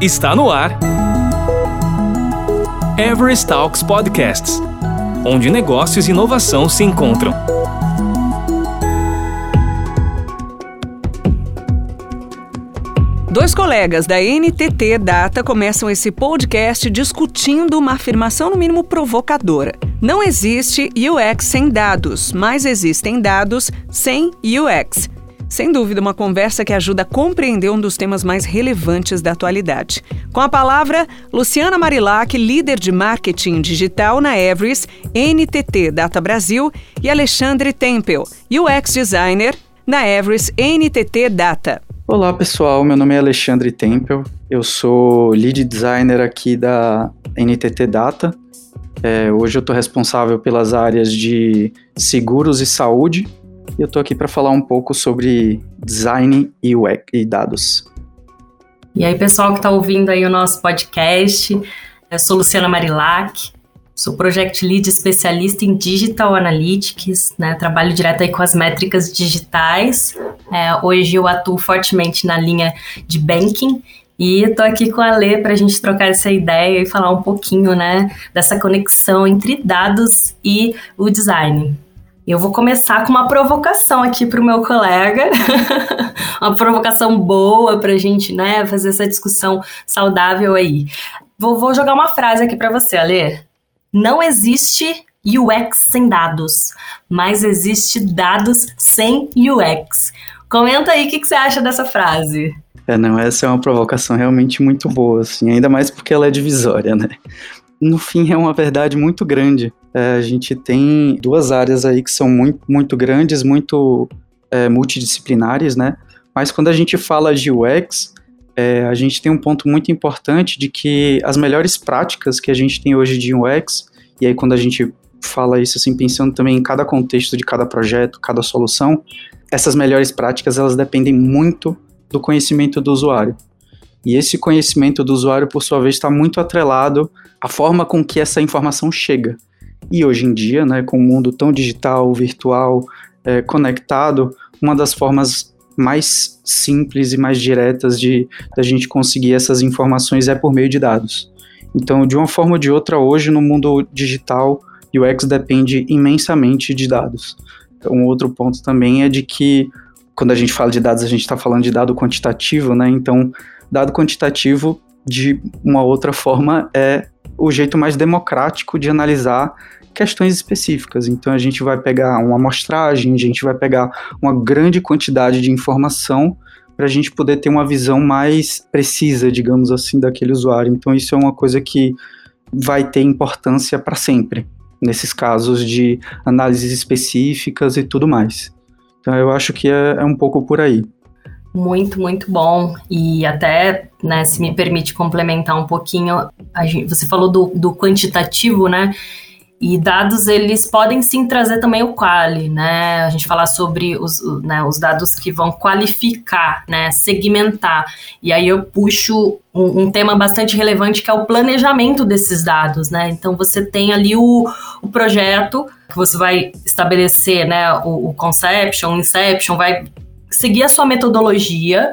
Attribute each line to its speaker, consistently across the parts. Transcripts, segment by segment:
Speaker 1: Está no ar. Everest Talks Podcasts onde negócios e inovação se encontram.
Speaker 2: Dois colegas da NTT Data começam esse podcast discutindo uma afirmação no mínimo provocadora. Não existe UX sem dados, mas existem dados sem UX. Sem dúvida, uma conversa que ajuda a compreender um dos temas mais relevantes da atualidade. Com a palavra, Luciana Marilac, líder de marketing digital na Everest, NTT Data Brasil, e Alexandre Tempel, UX designer na Everest NTT Data.
Speaker 3: Olá pessoal, meu nome é Alexandre Tempel, eu sou lead designer aqui da NTT Data. É, hoje eu estou responsável pelas áreas de seguros e saúde eu estou aqui para falar um pouco sobre design e e dados.
Speaker 4: E aí, pessoal que está ouvindo aí o nosso podcast, eu sou Luciana Marilac, sou Project Lead especialista em Digital Analytics, né, trabalho direto aí com as métricas digitais. É, hoje eu atuo fortemente na linha de banking e estou aqui com a Lê para a gente trocar essa ideia e falar um pouquinho, né, dessa conexão entre dados e o design. Eu vou começar com uma provocação aqui para o meu colega, uma provocação boa para a gente, né, fazer essa discussão saudável aí. Vou, vou jogar uma frase aqui para você, Ale. Não existe UX sem dados, mas existe dados sem UX. Comenta aí o que, que você acha dessa frase.
Speaker 3: É, não, essa é uma provocação realmente muito boa, assim, ainda mais porque ela é divisória, né? no fim é uma verdade muito grande. É, a gente tem duas áreas aí que são muito, muito grandes, muito é, multidisciplinares, né? Mas quando a gente fala de UX, é, a gente tem um ponto muito importante de que as melhores práticas que a gente tem hoje de UX, e aí quando a gente fala isso assim, pensando também em cada contexto de cada projeto, cada solução, essas melhores práticas elas dependem muito do conhecimento do usuário. E esse conhecimento do usuário, por sua vez, está muito atrelado à forma com que essa informação chega. E hoje em dia, né, com o um mundo tão digital, virtual, é, conectado, uma das formas mais simples e mais diretas de da gente conseguir essas informações é por meio de dados. Então, de uma forma ou de outra, hoje no mundo digital, o UX depende imensamente de dados. Um outro ponto também é de que quando a gente fala de dados, a gente está falando de dado quantitativo, né? Então, Dado quantitativo, de uma outra forma, é o jeito mais democrático de analisar questões específicas. Então a gente vai pegar uma amostragem, a gente vai pegar uma grande quantidade de informação para a gente poder ter uma visão mais precisa, digamos assim, daquele usuário. Então isso é uma coisa que vai ter importância para sempre nesses casos de análises específicas e tudo mais. Então eu acho que é, é um pouco por aí.
Speaker 4: Muito, muito bom. E até, né, se me permite complementar um pouquinho, gente, você falou do, do quantitativo, né? E dados, eles podem sim trazer também o quali, né? A gente falar sobre os, né, os dados que vão qualificar, né? Segmentar. E aí eu puxo um, um, tema bastante relevante que é o planejamento desses dados, né? Então você tem ali o, o projeto que você vai estabelecer, né? O, o conception, o inception, vai seguir a sua metodologia.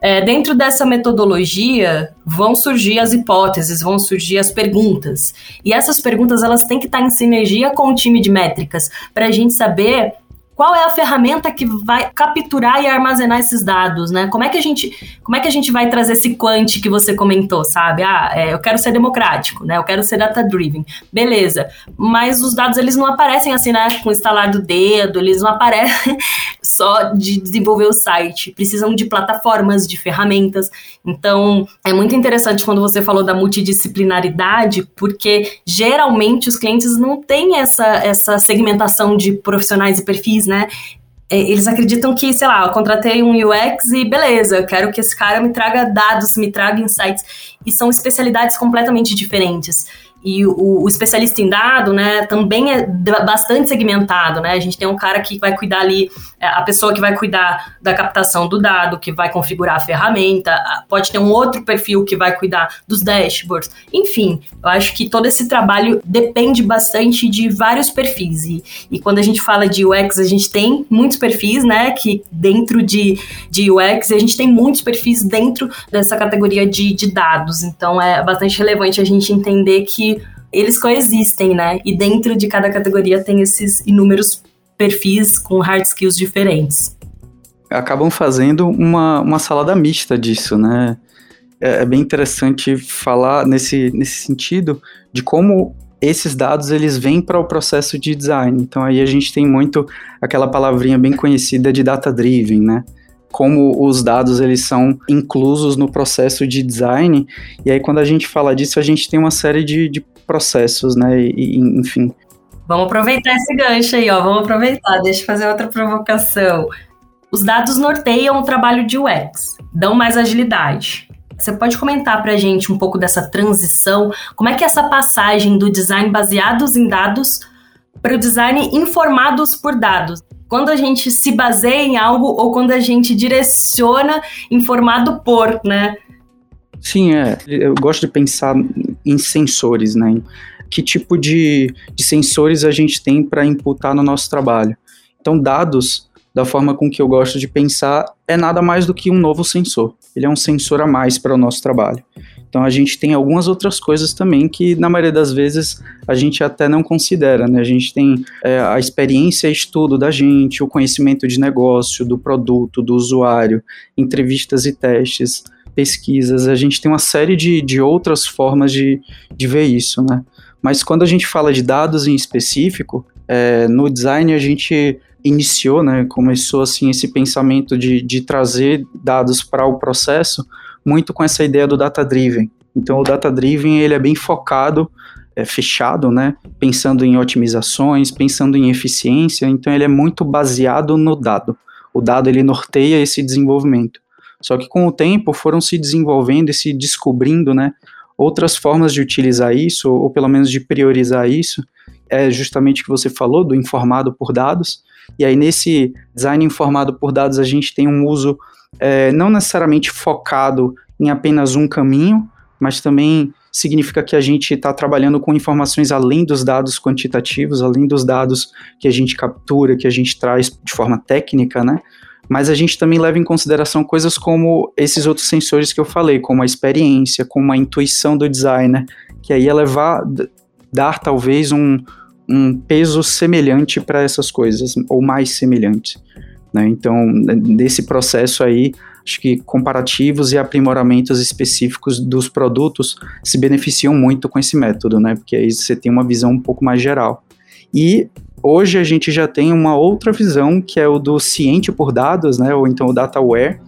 Speaker 4: É, dentro dessa metodologia vão surgir as hipóteses, vão surgir as perguntas. E essas perguntas elas têm que estar em sinergia com o time de métricas para a gente saber qual é a ferramenta que vai capturar e armazenar esses dados, né? Como é que a gente, como é que a gente vai trazer esse quant que você comentou, sabe? Ah, é, eu quero ser democrático, né? Eu quero ser data driven, beleza? Mas os dados eles não aparecem assim, né? Com o instalar do dedo, eles não aparecem só de desenvolver o site. Precisam de plataformas, de ferramentas. Então é muito interessante quando você falou da multidisciplinaridade, porque geralmente os clientes não têm essa essa segmentação de profissionais e perfis né? É, eles acreditam que, sei lá, eu contratei um UX e beleza, eu quero que esse cara me traga dados, me traga insights. E são especialidades completamente diferentes. E o, o, especialista em dado, né, também é bastante segmentado, né? A gente tem um cara que vai cuidar ali, é, a pessoa que vai cuidar da captação do dado, que vai configurar a ferramenta, pode ter um outro perfil que vai cuidar dos dashboards. Enfim, eu acho que todo esse trabalho depende bastante de vários perfis. E, e quando a gente fala de UX, a gente tem muitos perfis, né, que dentro de, de UX, a gente tem muitos perfis dentro dessa categoria de, de dados. Então, é bastante relevante a gente entender que eles coexistem, né? E dentro de cada categoria tem esses inúmeros perfis com hard skills diferentes.
Speaker 3: Acabam fazendo uma, uma salada mista disso, né? É, é bem interessante falar nesse, nesse sentido de como esses dados eles vêm para o processo de design. Então aí a gente tem muito aquela palavrinha bem conhecida de data driven, né? como os dados eles são inclusos no processo de design. E aí, quando a gente fala disso, a gente tem uma série de, de processos, né? E, enfim.
Speaker 4: Vamos aproveitar esse gancho aí, ó. Vamos aproveitar. Deixa eu fazer outra provocação. Os dados norteiam o trabalho de UX, dão mais agilidade. Você pode comentar para a gente um pouco dessa transição? Como é que é essa passagem do design baseados em dados para o design informados por dados? quando a gente se baseia em algo ou quando a gente direciona informado por, né?
Speaker 3: Sim, é. Eu gosto de pensar em sensores, né? Que tipo de, de sensores a gente tem para imputar no nosso trabalho. Então, dados, da forma com que eu gosto de pensar, é nada mais do que um novo sensor. Ele é um sensor a mais para o nosso trabalho. Então a gente tem algumas outras coisas também que na maioria das vezes a gente até não considera, né? A gente tem é, a experiência e estudo da gente, o conhecimento de negócio, do produto, do usuário, entrevistas e testes, pesquisas, a gente tem uma série de, de outras formas de, de ver isso, né? Mas quando a gente fala de dados em específico, é, no design a gente iniciou, né, começou assim esse pensamento de, de trazer dados para o processo muito com essa ideia do data driven. Então o data driven ele é bem focado, é fechado, né? Pensando em otimizações, pensando em eficiência. Então ele é muito baseado no dado. O dado ele norteia esse desenvolvimento. Só que com o tempo foram se desenvolvendo e se descobrindo, né? Outras formas de utilizar isso, ou pelo menos de priorizar isso, é justamente o que você falou, do informado por dados. E aí, nesse design informado por dados, a gente tem um uso é, não necessariamente focado em apenas um caminho, mas também significa que a gente está trabalhando com informações além dos dados quantitativos, além dos dados que a gente captura, que a gente traz de forma técnica, né? Mas a gente também leva em consideração coisas como esses outros sensores que eu falei, como a experiência, como a intuição do designer, que aí é levar, dar talvez um, um peso semelhante para essas coisas, ou mais semelhante. Né? Então, nesse processo aí, acho que comparativos e aprimoramentos específicos dos produtos se beneficiam muito com esse método, né? Porque aí você tem uma visão um pouco mais geral. E hoje a gente já tem uma outra visão, que é o do ciente por dados, né? Ou então o data aware,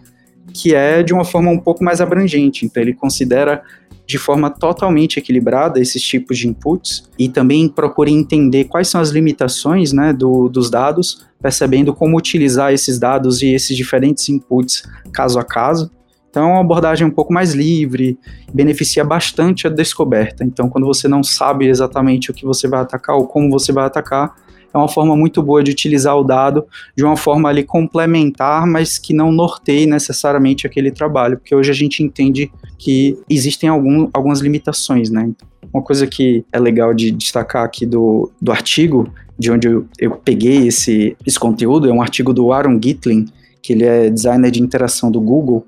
Speaker 3: que é de uma forma um pouco mais abrangente. Então, ele considera de forma totalmente equilibrada esses tipos de inputs e também procura entender quais são as limitações né, do, dos dados, percebendo como utilizar esses dados e esses diferentes inputs caso a caso. Então, é uma abordagem um pouco mais livre, beneficia bastante a descoberta. Então, quando você não sabe exatamente o que você vai atacar ou como você vai atacar, é uma forma muito boa de utilizar o dado de uma forma ali complementar, mas que não norteie necessariamente aquele trabalho, porque hoje a gente entende que existem algum, algumas limitações, né? Uma coisa que é legal de destacar aqui do, do artigo, de onde eu, eu peguei esse, esse conteúdo, é um artigo do Aaron Gitlin, que ele é designer de interação do Google,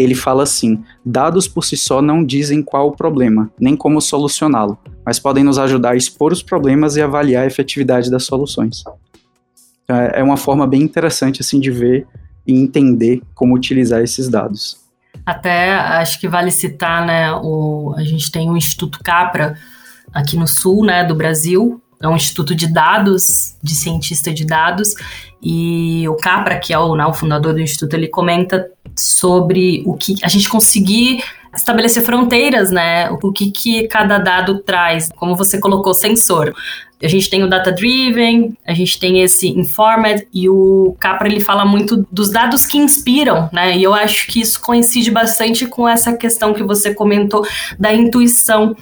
Speaker 3: ele fala assim: dados por si só não dizem qual o problema, nem como solucioná-lo, mas podem nos ajudar a expor os problemas e avaliar a efetividade das soluções. É, é uma forma bem interessante assim de ver e entender como utilizar esses dados.
Speaker 4: Até acho que vale citar, né, o, a gente tem o Instituto Capra aqui no sul, né, do Brasil, é um instituto de dados, de cientista de dados, e o Capra, que é o, né, o fundador do instituto, ele comenta sobre o que a gente conseguir estabelecer fronteiras, né? O que, que cada dado traz, como você colocou, sensor. A gente tem o data driven, a gente tem esse informed e o Capra ele fala muito dos dados que inspiram, né? E eu acho que isso coincide bastante com essa questão que você comentou da intuição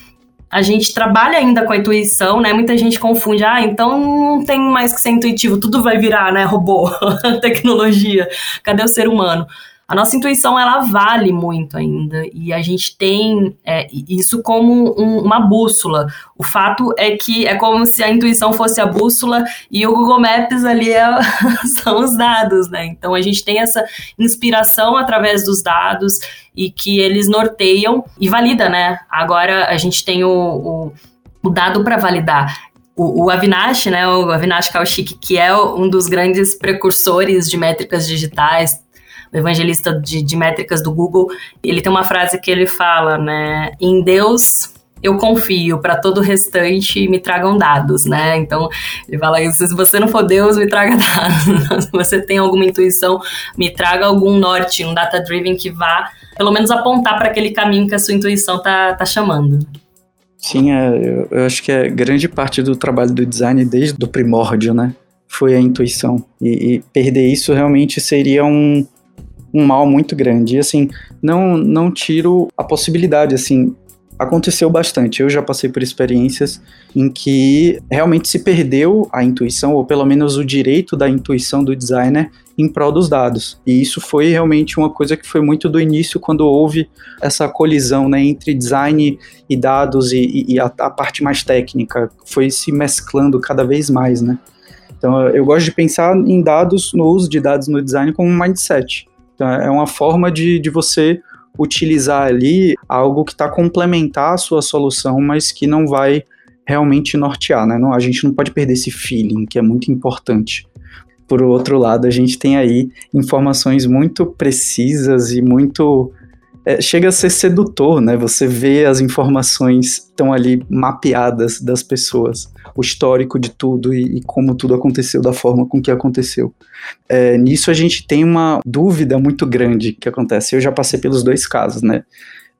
Speaker 4: a gente trabalha ainda com a intuição, né? Muita gente confunde, ah, então não tem mais que ser intuitivo, tudo vai virar, né? Robô, tecnologia, cadê o ser humano? A nossa intuição ela vale muito ainda e a gente tem é, isso como um, uma bússola. O fato é que é como se a intuição fosse a bússola e o Google Maps ali é, são os dados, né? Então a gente tem essa inspiração através dos dados e que eles norteiam e valida, né? Agora a gente tem o, o, o dado para validar o, o, Avinash, né, o Avinash Kaushik, que é um dos grandes precursores de métricas digitais, o evangelista de, de métricas do Google, ele tem uma frase que ele fala, né? Em Deus eu confio, para todo o restante me tragam dados, né? Então, ele fala isso, se você não for Deus, me traga dados. se você tem alguma intuição, me traga algum norte, um data driven que vá, pelo menos apontar para aquele caminho que a sua intuição tá, tá chamando.
Speaker 3: Sim, é, eu, eu, acho que é grande parte do trabalho do design desde o primórdio, né? Foi a intuição. E, e perder isso realmente seria um, um mal muito grande. E assim, não, não tiro a possibilidade, assim, aconteceu bastante. Eu já passei por experiências em que realmente se perdeu a intuição, ou pelo menos o direito da intuição do designer em prol dos dados. E isso foi realmente uma coisa que foi muito do início, quando houve essa colisão né, entre design e dados e, e a, a, parte mais técnica. Foi se mesclando cada vez mais, né? Então eu gosto de pensar em dados, no uso de dados no design como um mindset. Então, é uma forma de, de você utilizar ali algo que está complementar a sua solução, mas que não vai realmente nortear, né? Não, a gente não pode perder esse feeling, que é muito importante. Por outro lado, a gente tem aí informações muito precisas e muito é, chega a ser sedutor, né? Você vê as informações estão ali mapeadas das pessoas, o histórico de tudo e, e, como tudo aconteceu da forma com que aconteceu. É, nisso a gente tem uma dúvida muito grande que acontece. Eu já passei pelos dois casos, né?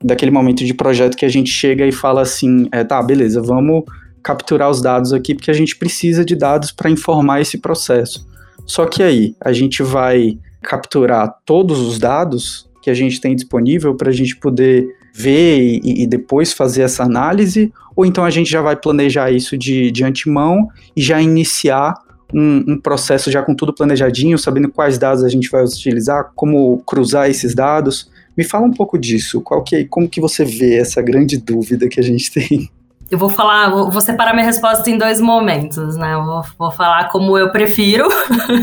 Speaker 3: Daquele momento de projeto que a gente chega e fala assim, é, tá, beleza, vamos capturar os dados aqui porque a gente precisa de dados para informar esse processo. Só que aí a gente vai capturar todos os dados que a gente tem disponível para a gente poder ver e, e, depois fazer essa análise, ou então a gente já vai planejar isso de, de antemão e já iniciar um, um, processo já com tudo planejadinho, sabendo quais dados a gente vai utilizar, como cruzar esses dados. Me fala um pouco disso, qual que, como que você vê essa grande dúvida que a gente tem?
Speaker 4: Eu vou falar, vou, separar minha resposta em dois momentos, né? Eu vou, vou falar como eu prefiro.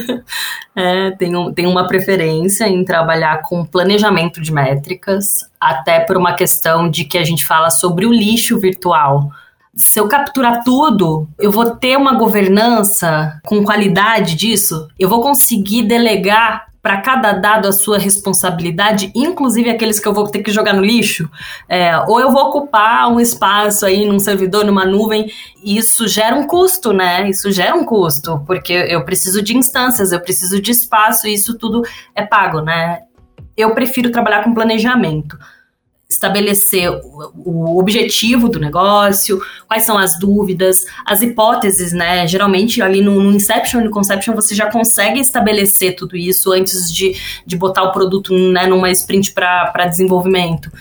Speaker 4: é, tenho, tenho uma preferência em trabalhar com planejamento de métricas, até por uma questão de que a gente fala sobre o lixo virtual. Se eu capturar tudo, eu vou ter uma governança com qualidade disso, eu vou conseguir delegar para cada dado a sua responsabilidade, inclusive aqueles que eu vou ter que jogar no lixo, é, ou eu vou ocupar um espaço aí num servidor, numa nuvem, e isso gera um custo, né? Isso gera um custo, porque eu preciso de instâncias, eu preciso de espaço, e isso tudo é pago, né? Eu prefiro trabalhar com planejamento estabelecer o, objetivo do negócio, quais são as dúvidas, as hipóteses, né? Geralmente ali no, no Inception e no Conception você já consegue estabelecer tudo isso antes de, de botar o produto né, numa sprint para desenvolvimento.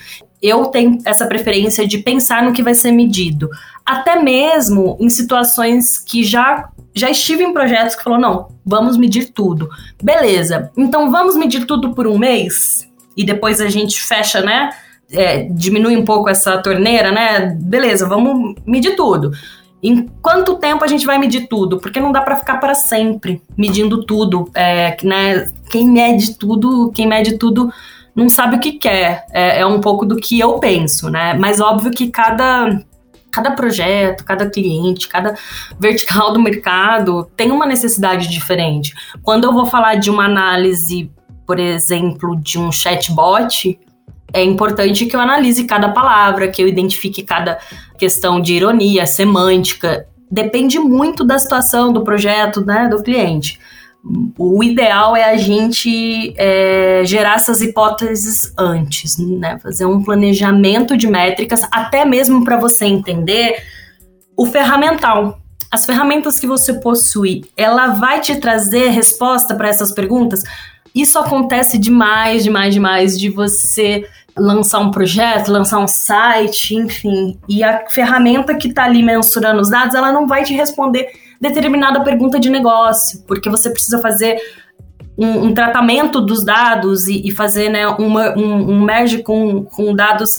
Speaker 4: Eu tenho essa preferência de pensar no que vai ser medido. Até mesmo em situações que já já estive em projetos que falou, não, vamos medir tudo. Beleza, então vamos medir tudo por um mês? E depois a gente fecha, né? É, diminui um pouco essa torneira, né? Beleza, vamos medir tudo. Em quanto tempo a gente vai medir tudo? Porque não dá para ficar para sempre medindo tudo. É, né? Quem mede tudo, quem mede tudo não sabe o que quer. É, é um pouco do que eu penso, né? Mas óbvio que cada cada projeto, cada cliente, cada vertical do mercado tem uma necessidade diferente. Quando eu vou falar de uma análise, por exemplo, de um chatbot, é importante que eu analise cada palavra, que eu identifique cada questão de ironia, semântica. Depende muito da situação, do projeto, né, do cliente. O ideal é a gente é, gerar essas hipóteses antes, né? Fazer um planejamento de métricas, até mesmo para você entender o ferramental. As ferramentas que você possui, ela vai te trazer resposta para essas perguntas? isso acontece demais, demais, demais de você lançar um projeto, lançar um site, enfim, e a ferramenta que está ali mensurando os dados, ela não vai te responder determinada pergunta de negócio, porque você precisa fazer um, um tratamento dos dados e, e fazer né, uma, um, um merge com, com dados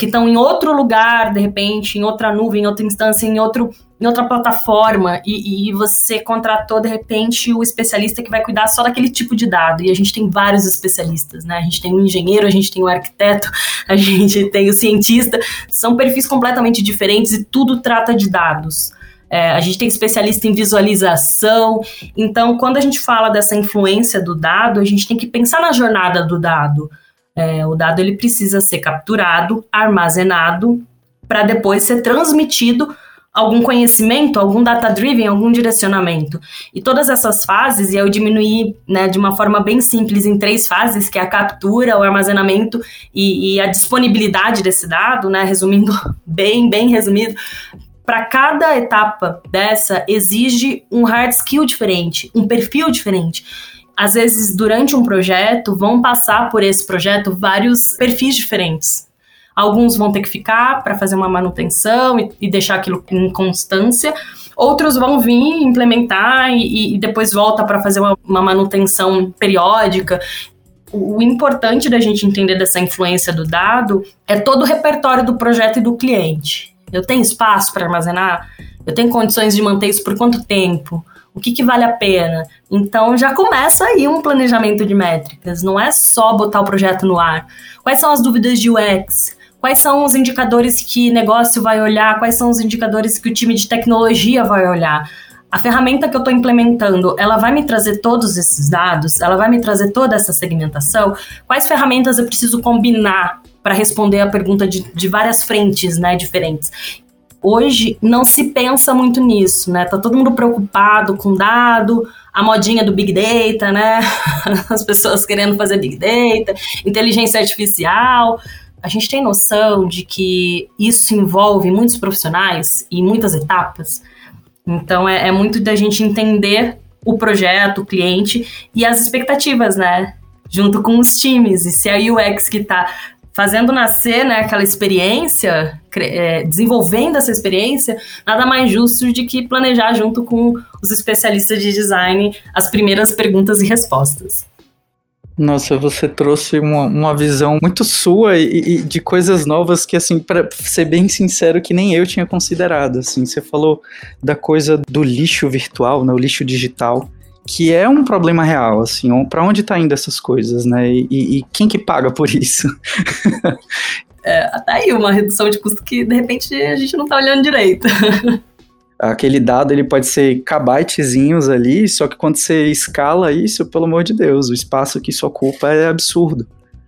Speaker 4: que estão em outro lugar, de repente, em outra nuvem, em outra instância, em, outro, em outra plataforma, e, e, você contratou, de repente, o especialista que vai cuidar só daquele tipo de dado. E a gente tem vários especialistas, né? A gente tem o engenheiro, a gente tem o arquiteto, a gente tem o cientista. São perfis completamente diferentes e tudo trata de dados. É, a gente tem especialista em visualização. Então, quando a gente fala dessa influência do dado, a gente tem que pensar na jornada do dado. É, o dado ele precisa ser capturado, armazenado, para depois ser transmitido algum conhecimento, algum data-driven, algum direcionamento. E todas essas fases, e eu diminuí né, de uma forma bem simples em três fases, que é a captura, o armazenamento e, e a disponibilidade desse dado, né, resumindo bem, bem resumido, para cada etapa dessa exige um hard skill diferente, um perfil diferente. Às vezes, durante um projeto, vão passar por esse projeto vários perfis diferentes. Alguns vão ter que ficar para fazer uma manutenção e, e, deixar aquilo em constância. Outros vão vir implementar e, e depois volta para fazer uma, uma manutenção periódica o importante da gente entender dessa influência do dado é todo o repertório do projeto e do cliente. Eu tenho espaço para armazenar? Eu tenho condições de manter isso por quanto tempo? O que, que vale a pena? Então já começa aí um planejamento de métricas. Não é só botar o projeto no ar. Quais são as dúvidas de UX? Quais são os indicadores que negócio vai olhar? Quais são os indicadores que o time de tecnologia vai olhar? A ferramenta que eu estou implementando, ela vai me trazer todos esses dados? Ela vai me trazer toda essa segmentação? Quais ferramentas eu preciso combinar para responder a pergunta de, de várias frentes, né, diferentes. Hoje não se pensa muito nisso, né? Tá todo mundo preocupado com dado, a modinha do Big Data, né? As pessoas querendo fazer Big Data, inteligência artificial. A gente tem noção de que isso envolve muitos profissionais e muitas etapas. Então é, é muito da gente entender o projeto, o cliente e as expectativas, né? Junto com os times. E se a UX que está fazendo nascer né, aquela experiência, é, desenvolvendo essa experiência, nada mais justo de que planejar junto com os especialistas de design as primeiras perguntas e respostas.
Speaker 3: Nossa, você trouxe uma, uma visão muito sua e, e, de coisas novas que, assim, para ser bem sincero, que nem eu tinha considerado. Assim, você falou da coisa do lixo virtual, né, o lixo digital que é um problema real, assim, para onde tá indo essas coisas, né? E, e quem que paga por isso?
Speaker 4: é, tá aí uma redução de custo que de repente a gente não tá olhando direito.
Speaker 3: Aquele dado ele pode ser kbytezinhos ali, só que quando você escala isso, pelo amor de Deus, o espaço que isso ocupa é absurdo.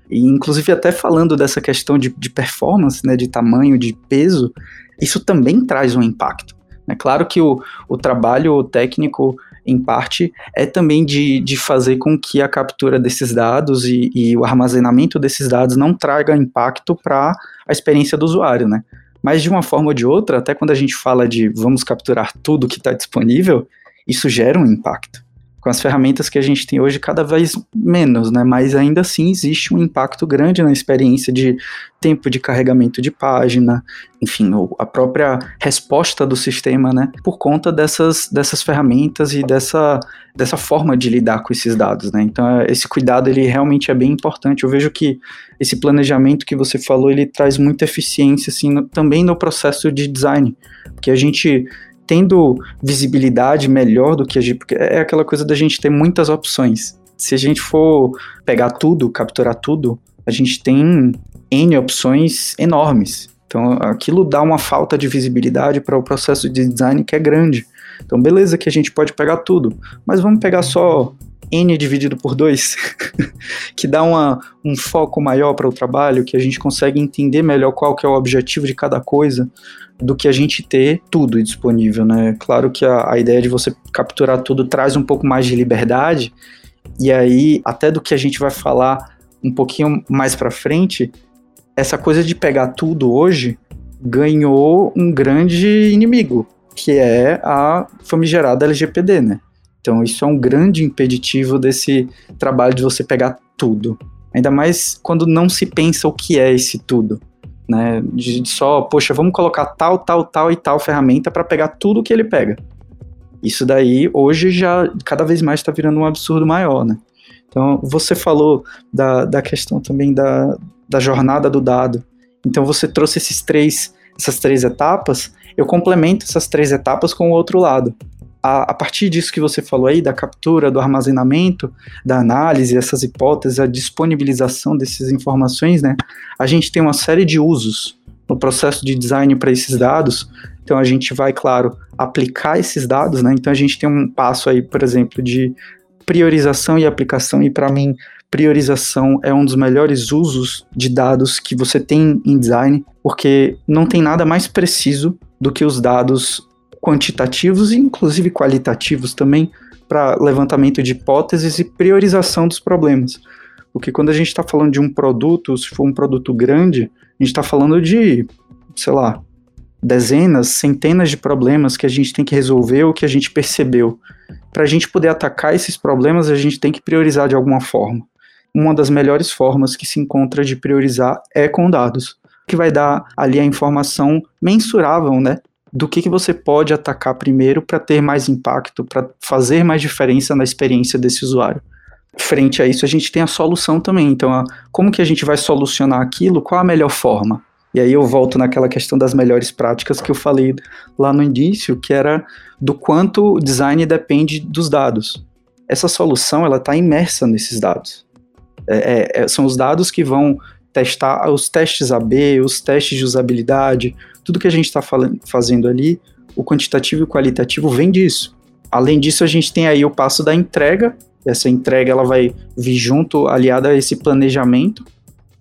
Speaker 3: E inclusive até falando dessa questão de, de performance, né, de tamanho, de peso, isso também traz um impacto. É claro que o, o trabalho técnico em parte, é também de, de fazer com que a captura desses dados e, e o armazenamento desses dados não traga impacto para a experiência do usuário, né? Mas de uma forma ou de outra, até quando a gente fala de vamos capturar tudo que está disponível, isso gera um impacto com as ferramentas que a gente tem hoje, cada vez menos, né? Mas ainda assim existe um impacto grande na experiência de tempo de carregamento de página, enfim, a própria resposta do sistema, né? Por conta dessas, dessas ferramentas e dessa, dessa forma de lidar com esses dados, né? Então, é, esse cuidado, ele realmente é bem importante. Eu vejo que esse planejamento que você falou, ele traz muita eficiência, assim, no, também no processo de design, porque a gente tendo visibilidade melhor do que a gente. Porque é aquela coisa da gente ter muitas opções. Se a gente for pegar tudo, capturar tudo, a gente tem N opções enormes. Então aquilo dá uma falta de visibilidade para o processo de design que é grande. Então, beleza que a gente pode pegar tudo, mas vamos pegar só N dividido por 2, que dá uma, um foco maior para o trabalho, que a gente consegue entender melhor qual que é o objetivo de cada coisa, do que a gente ter tudo disponível, né? Claro que a, a ideia de você capturar tudo traz um pouco mais de liberdade, e aí, até do que a gente vai falar um pouquinho mais para frente, essa coisa de pegar tudo hoje ganhou um grande inimigo, que é a famigerada LGPD, né? Então, isso é um grande impeditivo desse trabalho de você pegar tudo. Ainda mais quando não se pensa o que é esse tudo. Né? De só, poxa, vamos colocar tal, tal, tal e tal ferramenta para pegar tudo que ele pega. Isso daí, hoje, já cada vez mais está virando um absurdo maior, né? Então, você falou da, da questão também da, da jornada do dado. Então, você trouxe esses três, essas três etapas, eu complemento essas três etapas com o outro lado a, a, partir disso que você falou aí, da captura, do armazenamento, da análise, essas hipóteses, a disponibilização dessas informações, né? A gente tem uma série de usos no processo de design para esses dados. Então a gente vai, claro, aplicar esses dados, né? Então a gente tem um passo aí, por exemplo, de priorização e aplicação, e para mim, priorização é um dos melhores usos de dados que você tem em design, porque não tem nada mais preciso do que os dados quantitativos e inclusive qualitativos também para levantamento de hipóteses e priorização dos problemas. Porque quando a gente está falando de um produto, se for um produto grande, a gente está falando de, sei lá, dezenas, centenas de problemas que a gente tem que resolver ou que a gente percebeu. Para a gente poder atacar esses problemas, a gente tem que priorizar de alguma forma. Uma das melhores formas que se encontra de priorizar é com dados, que vai dar ali a informação mensurável, né, do que, que você pode atacar primeiro para ter mais impacto, para fazer mais diferença na experiência desse usuário. Frente a isso, a gente tem a solução também. Então, a, como que a gente vai solucionar aquilo? Qual a melhor forma? E aí eu volto naquela questão das melhores práticas que eu falei lá no início, que era do quanto o design depende dos dados. Essa solução ela está imersa nesses dados. É, é, é são os dados que vão testar os testes AB, os testes de usabilidade, tudo que a gente está fazendo ali, o quantitativo e o qualitativo vem disso. Além disso, a gente tem aí o passo da entrega. Essa entrega ela vai vir junto, aliada a esse planejamento.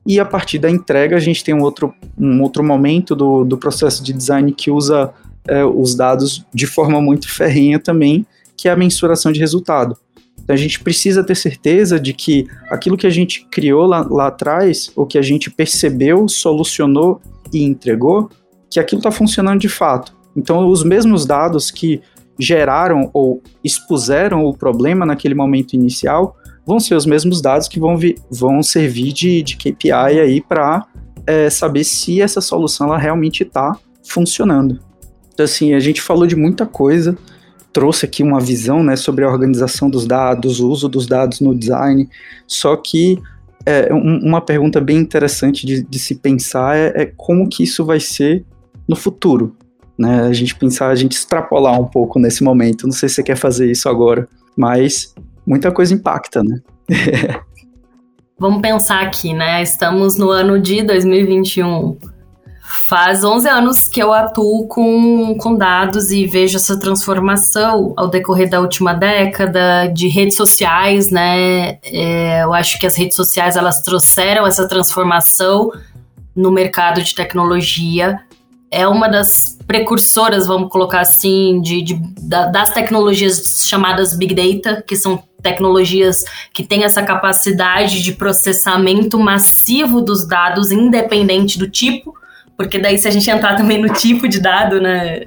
Speaker 3: E a partir da entrega, a gente tem um outro, um outro momento do, do processo de design que usa é, os dados de forma muito ferrenha também, que é a mensuração de resultado. Então a gente precisa ter certeza de que aquilo que a gente criou lá, lá atrás, ou que a gente percebeu, solucionou e entregou, que aquilo está funcionando de fato. Então os mesmos dados que geraram ou expuseram o problema naquele momento inicial vão ser os mesmos dados que vão, vão servir de, de KPI aí para é, saber se essa solução ela realmente está funcionando. Então, assim, a gente falou de muita coisa, trouxe aqui uma visão né, sobre a organização dos dados, o uso dos dados no design, só que é, um, uma pergunta bem interessante de, de se pensar é, é, como que isso vai ser no futuro, né? A gente pensar, a gente extrapolar um pouco nesse momento. Não sei se você quer fazer isso agora, mas muita coisa impacta, né?
Speaker 4: Vamos pensar aqui, né? Estamos no ano de 2021. Faz 11 anos que eu atuo com, com dados e vejo essa transformação ao decorrer da última década de redes sociais, né? É, eu acho que as redes sociais elas trouxeram essa transformação no mercado de tecnologia. É uma das precursoras, vamos colocar assim, de, de das tecnologias chamadas Big Data, que são tecnologias que têm essa capacidade de processamento massivo dos dados, independente do tipo porque daí se a gente entrar também no tipo de dado, né,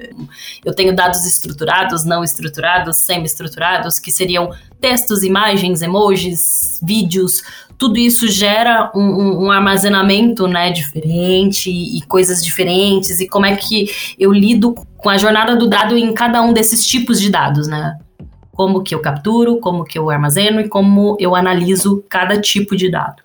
Speaker 4: eu tenho dados estruturados, não estruturados, semi-estruturados, que seriam textos, imagens, emojis, vídeos, tudo isso gera um, um, um, armazenamento, né, diferente e coisas diferentes e como é que eu lido com a jornada do dado em cada um desses tipos de dados, né? Como que eu capturo, como que eu armazeno e como eu analiso cada tipo de dado.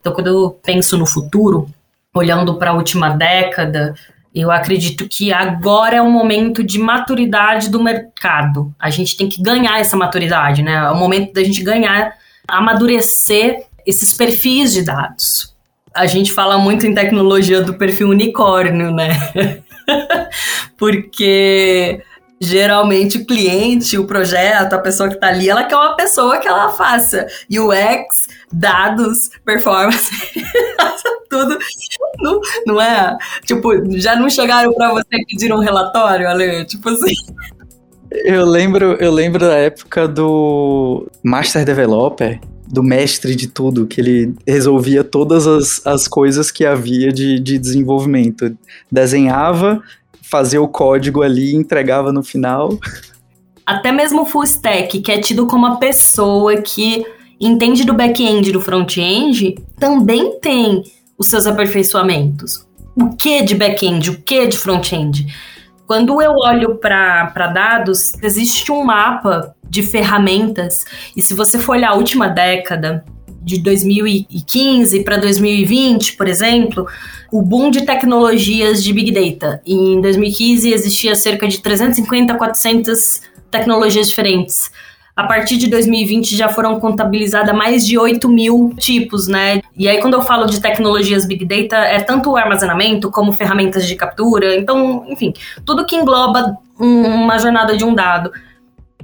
Speaker 4: Então, quando eu penso no futuro, olhando para a última década, eu acredito que agora é o momento de maturidade do mercado. A gente tem que ganhar essa maturidade, né? É o momento da gente ganhar, amadurecer esses perfis de dados. A gente fala muito em tecnologia do perfil unicórnio, né? Porque geralmente o cliente, o projeto, a pessoa que está ali, ela quer uma pessoa que ela faça UX, dados, performance, tudo. Não, não é? Tipo, já não chegaram para você pedir um relatório, Ale? Tipo assim.
Speaker 3: Eu lembro, eu lembro da época do Master Developer, do mestre de tudo, que ele resolvia todas as, as coisas que havia de, de desenvolvimento. Desenhava, fazia o código ali, entregava no final.
Speaker 4: até mesmo full stack, que é tido como a pessoa que entende do back-end e do front-end, também tem os seus aperfeiçoamentos. O que de back-end, o que de front-end? Quando eu olho para dados, existe um mapa de ferramentas, e se você for olhar a última década, de 2015 para 2020, por exemplo, o boom de tecnologias de Big Data. Em 2015 existia cerca de 350 a 400 tecnologias diferentes. A partir de 2020 já foram contabilizadas mais de 8 mil tipos, né? E aí, quando eu falo de tecnologias Big Data, é tanto o armazenamento como ferramentas de captura. Então, enfim, tudo que engloba um, uma jornada de um dado.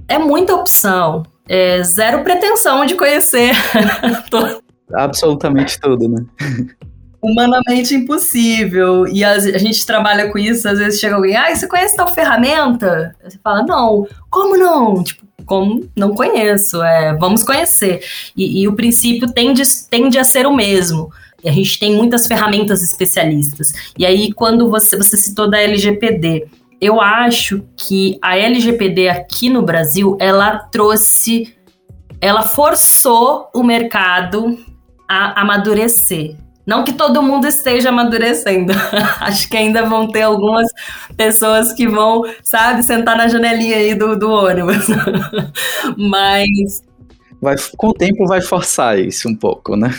Speaker 4: É muita opção. É zero pretensão de conhecer.
Speaker 3: Absolutamente tudo, né?
Speaker 4: humanamente impossível. E a, gente trabalha com isso, às vezes chega alguém, ah, você conhece tal ferramenta? Você fala, não. Como não? Tipo, como não conheço, é, vamos conhecer. E, e, o princípio tende, tende a ser o mesmo. A gente tem muitas ferramentas especialistas. E aí, quando você, você citou da LGPD, eu acho que a LGPD aqui no Brasil, ela trouxe, ela forçou o mercado a amadurecer. Não que todo mundo esteja amadurecendo. Acho que ainda vão ter algumas pessoas que vão, sabe, sentar na janelinha aí do, do ônibus. Mas.
Speaker 3: Vai, com o tempo vai forçar isso um pouco, né?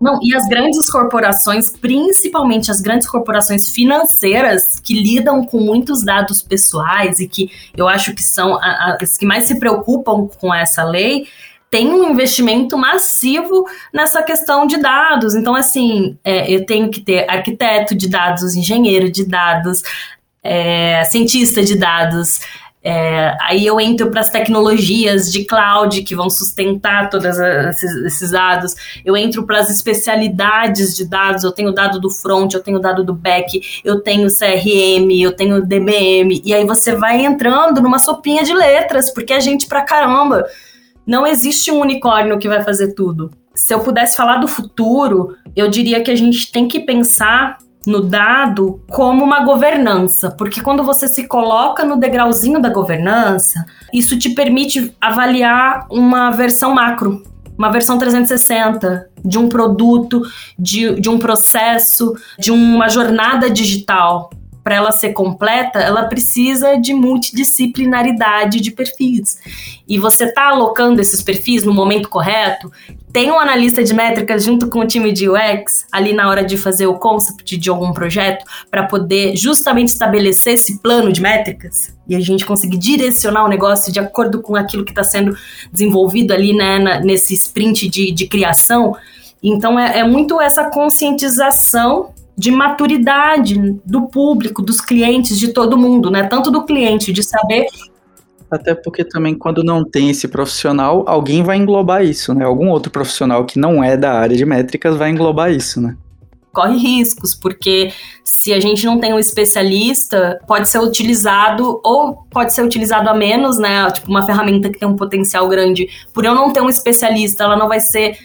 Speaker 4: Não, e as grandes corporações, principalmente as grandes corporações financeiras, que lidam com muitos dados pessoais e que eu acho que são as que mais se preocupam com essa lei, tem um investimento massivo nessa questão de dados. Então, assim, é, eu tenho que ter arquiteto de dados, engenheiro de dados, é, cientista de dados. É, aí eu entro para as tecnologias de cloud que vão sustentar todos esses, dados. Eu entro para as especialidades de dados. Eu tenho dado do front, eu tenho dado do back, eu tenho CRM, eu tenho DBM. E aí você vai entrando numa sopinha de letras, porque é gente pra caramba. Não existe um unicórnio que vai fazer tudo. Se eu pudesse falar do futuro, eu diria que a gente tem que pensar no dado como uma governança, porque quando você se coloca no degrauzinho da governança, isso te permite avaliar uma versão macro, uma versão 360 de um produto, de, de um processo, de uma jornada digital para ela ser completa, ela precisa de multidisciplinaridade de perfis. E você está alocando esses perfis no momento correto? Tem um analista de métricas junto com o time de UX ali na hora de fazer o concept de algum projeto para poder justamente estabelecer esse plano de métricas e a gente conseguir direcionar o negócio de acordo com aquilo que está sendo desenvolvido ali né, na, nesse sprint de, de criação. Então é, é muito essa conscientização de maturidade do público, dos clientes, de todo mundo, né? Tanto do cliente, de saber.
Speaker 3: Até porque também, quando não tem esse profissional, alguém vai englobar isso, né? Algum outro profissional que não é da área de métricas vai englobar isso, né?
Speaker 4: Corre riscos, porque se a gente não tem um especialista, pode ser utilizado ou pode ser utilizado a menos, né? Tipo, uma ferramenta que tem um potencial grande. Por eu não ter um especialista, ela não vai ser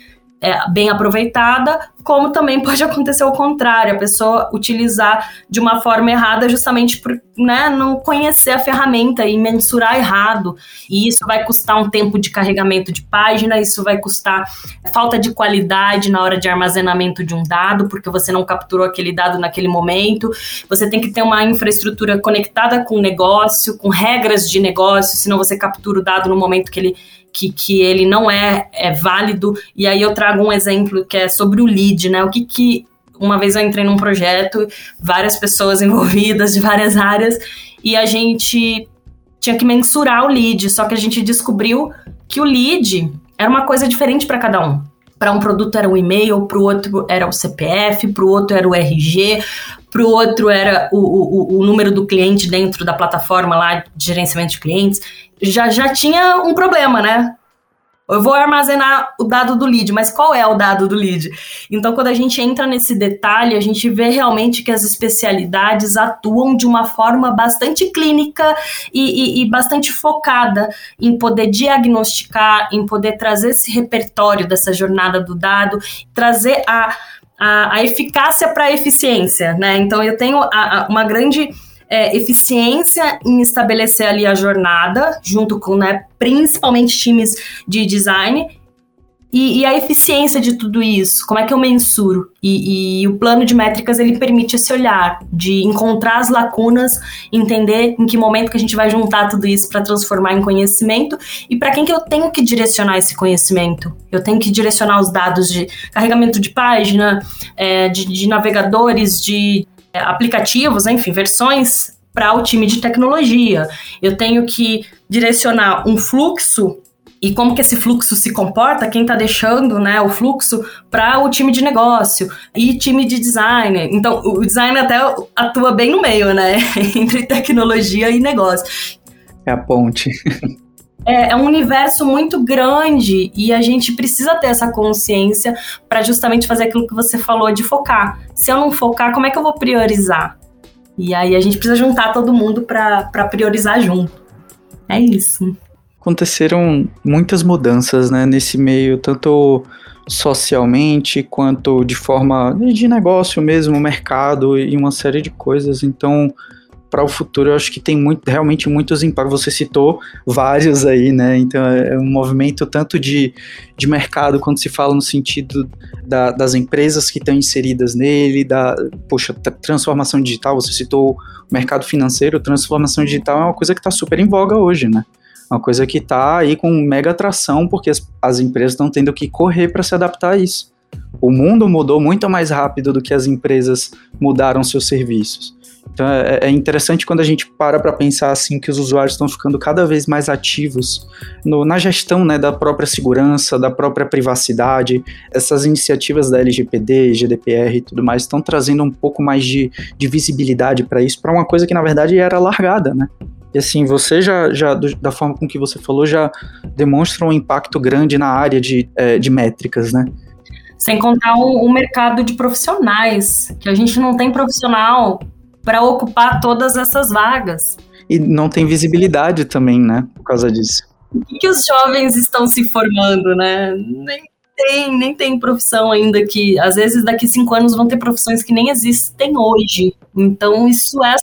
Speaker 4: é, bem aproveitada, como também pode acontecer o contrário, a pessoa utilizar de uma forma errada justamente por né, não conhecer a ferramenta e mensurar errado. E isso vai custar um tempo de carregamento de página, isso vai custar falta de qualidade na hora de armazenamento de um dado, porque você não capturou aquele dado naquele momento. Você tem que ter uma infraestrutura conectada com o negócio, com regras de negócio, senão você captura o dado no momento que ele que, que ele não é, é válido. E aí eu trago um exemplo que é sobre o lead, né? O que que. Uma vez eu entrei num projeto, várias pessoas envolvidas de várias áreas, e a gente tinha que mensurar o lead, só que a gente descobriu que o lead era uma coisa diferente para cada um. Para um produto era o e-mail, para o outro era o CPF, para o outro era o RG, para o outro era o, o, o, número do cliente dentro da plataforma lá de gerenciamento de clientes já, já tinha um problema, né? Eu vou armazenar o dado do lead, mas qual é o dado do lead? Então, quando a gente entra nesse detalhe, a gente vê realmente que as especialidades atuam de uma forma bastante clínica e, e, e bastante focada em poder diagnosticar, em poder trazer esse repertório dessa jornada do dado, trazer a, a, a eficácia para a eficiência, né? Então, eu tenho a, a, uma grande é, eficiência em estabelecer ali a jornada, junto com, né, principalmente times de design, e, e, a eficiência de tudo isso, como é que eu mensuro? E, e, o plano de métricas ele permite esse olhar de encontrar as lacunas, entender em que momento que a gente vai juntar tudo isso para transformar em conhecimento e para quem que eu tenho que direcionar esse conhecimento. Eu tenho que direcionar os dados de carregamento de página, é, de, de navegadores, de aplicativos, enfim, versões para o time de tecnologia. Eu tenho que direcionar um fluxo e como que esse fluxo se comporta, quem está deixando né, o fluxo para o time de negócio e time de design. Então, o design até atua bem no meio, né? Entre tecnologia e negócio.
Speaker 3: É a ponte.
Speaker 4: É, é, um universo muito grande e a gente precisa ter essa consciência para justamente fazer aquilo que você falou de focar. Se eu não focar, como é que eu vou priorizar? E aí a gente precisa juntar todo mundo para priorizar junto. É isso
Speaker 3: aconteceram muitas mudanças né, nesse meio, tanto socialmente quanto de forma de negócio mesmo, mercado e uma série de coisas. Então, para o futuro, eu acho que tem muito, realmente muitos impactos. Você citou vários aí, né? Então, é um movimento tanto de, de mercado, quando se fala no sentido da, das empresas que estão inseridas nele, da, poxa, transformação digital. Você citou o mercado financeiro, transformação digital é uma coisa que está super em voga hoje, né? Uma coisa que está aí com mega atração, porque as, as empresas estão tendo que correr para se adaptar a isso. O mundo mudou muito mais rápido do que as empresas mudaram seus serviços. Então é, é interessante quando a gente para para pensar assim que os usuários estão ficando cada vez mais ativos no, na gestão né, da própria segurança, da própria privacidade. Essas iniciativas da LGPD, GDPR e tudo mais estão trazendo um pouco mais de, de visibilidade para isso, para uma coisa que na verdade era largada, né? E assim, você já, já da forma com que você falou, já demonstra um impacto grande na área de, é, de métricas, né?
Speaker 4: Sem contar o, o mercado de profissionais, que a gente não tem profissional para ocupar todas essas vagas.
Speaker 3: E não tem visibilidade também, né, por causa disso.
Speaker 4: O que, que os jovens estão se formando, né? Nem tem, nem tem profissão ainda que, às vezes, daqui cinco anos vão ter profissões que nem existem hoje. Então, isso é,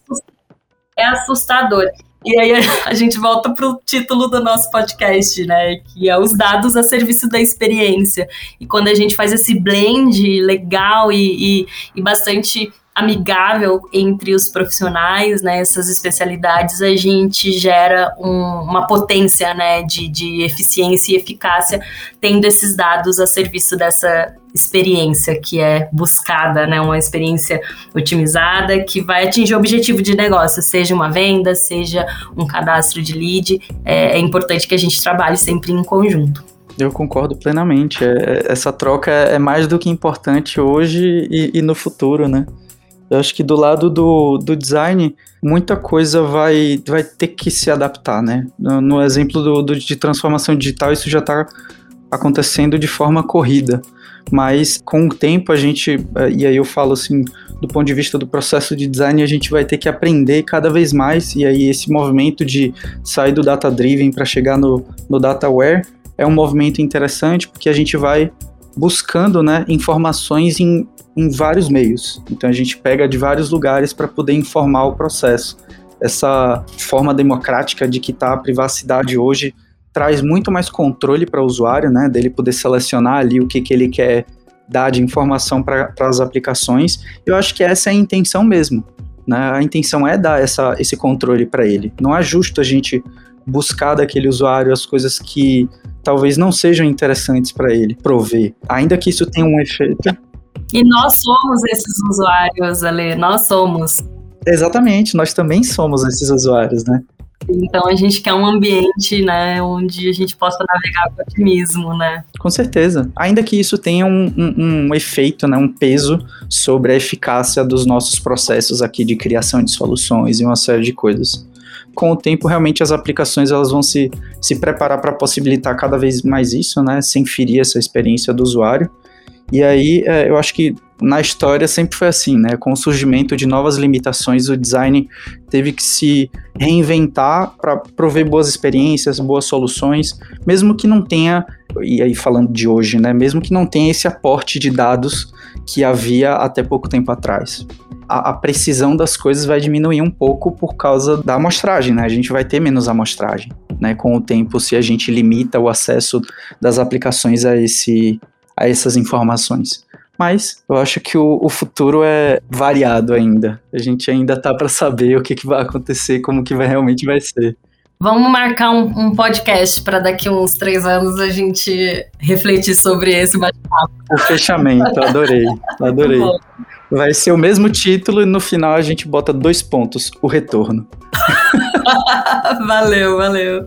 Speaker 4: é assustador. E aí a gente volta para o título do nosso podcast, né? Que é os dados a serviço da experiência. E quando a gente faz esse blend legal e, e, e bastante amigável entre os profissionais, né, essas especialidades, a gente gera um, uma potência, né, de, de eficiência e eficácia, tendo esses dados a serviço dessa experiência que é buscada, né, uma experiência otimizada que vai atingir o objetivo de negócio, seja uma venda, seja um cadastro de lead, é, é importante que a gente trabalhe sempre em conjunto.
Speaker 3: Eu concordo plenamente. É, essa troca é mais do que importante hoje e, e no futuro, né? Eu acho que do lado do, do design, muita coisa vai, vai ter que se adaptar, né? No, no exemplo do, do, de transformação digital, isso já está acontecendo de forma corrida. Mas com o tempo a gente, eh, e aí eu falo assim, do ponto de vista do processo de design, a gente vai ter que aprender cada vez mais. E aí esse movimento de sair do data driven para chegar no, no data aware é um movimento interessante porque a gente vai buscando né, informações em em vários meios. Então a gente pega de vários lugares para poder informar o processo. Essa forma democrática de quitar a privacidade hoje traz muito mais controle para o usuário, né, dele poder selecionar ali o que, que ele quer dar de informação para as aplicações. Eu acho que essa é a intenção mesmo. Né? A intenção é dar essa, esse controle para ele. Não é justo a gente buscar daquele usuário as coisas que talvez não sejam interessantes para ele prover. Ainda que isso tenha um efeito.
Speaker 4: E nós somos esses usuários, Ale, nós somos.
Speaker 3: Exatamente, nós também somos esses usuários, né?
Speaker 4: Então a gente quer um ambiente, né, onde a gente possa navegar com otimismo, né?
Speaker 3: Com certeza. Ainda que isso tenha um, um, um, efeito, né, um peso sobre a eficácia dos nossos processos aqui de criação de soluções e uma série de coisas. Com o tempo, realmente as aplicações elas vão se, se preparar para possibilitar cada vez mais isso, né, sem ferir essa experiência do usuário. E aí é, eu acho que na história sempre foi assim, né? Com o surgimento de novas limitações, o design teve que se reinventar para prover boas experiências, boas soluções, mesmo que não tenha, e aí falando de hoje, né? Mesmo que não tenha esse aporte de dados que havia até pouco tempo atrás. a, a, precisão das coisas vai diminuir um pouco por causa da amostragem, né? A gente vai ter menos amostragem, né? Com o tempo, se a gente limita o acesso das aplicações a, esse, a essas informações. Mas eu acho que o, o futuro é variado ainda. A gente ainda tá para saber o que, que vai acontecer, como que vai, realmente vai ser.
Speaker 4: Vamos marcar um, um podcast para daqui uns três anos a gente refletir sobre esse bate-papo.
Speaker 3: O fechamento, adorei, adorei. Vai ser o mesmo título e no final a gente bota dois pontos, o retorno.
Speaker 4: valeu, valeu.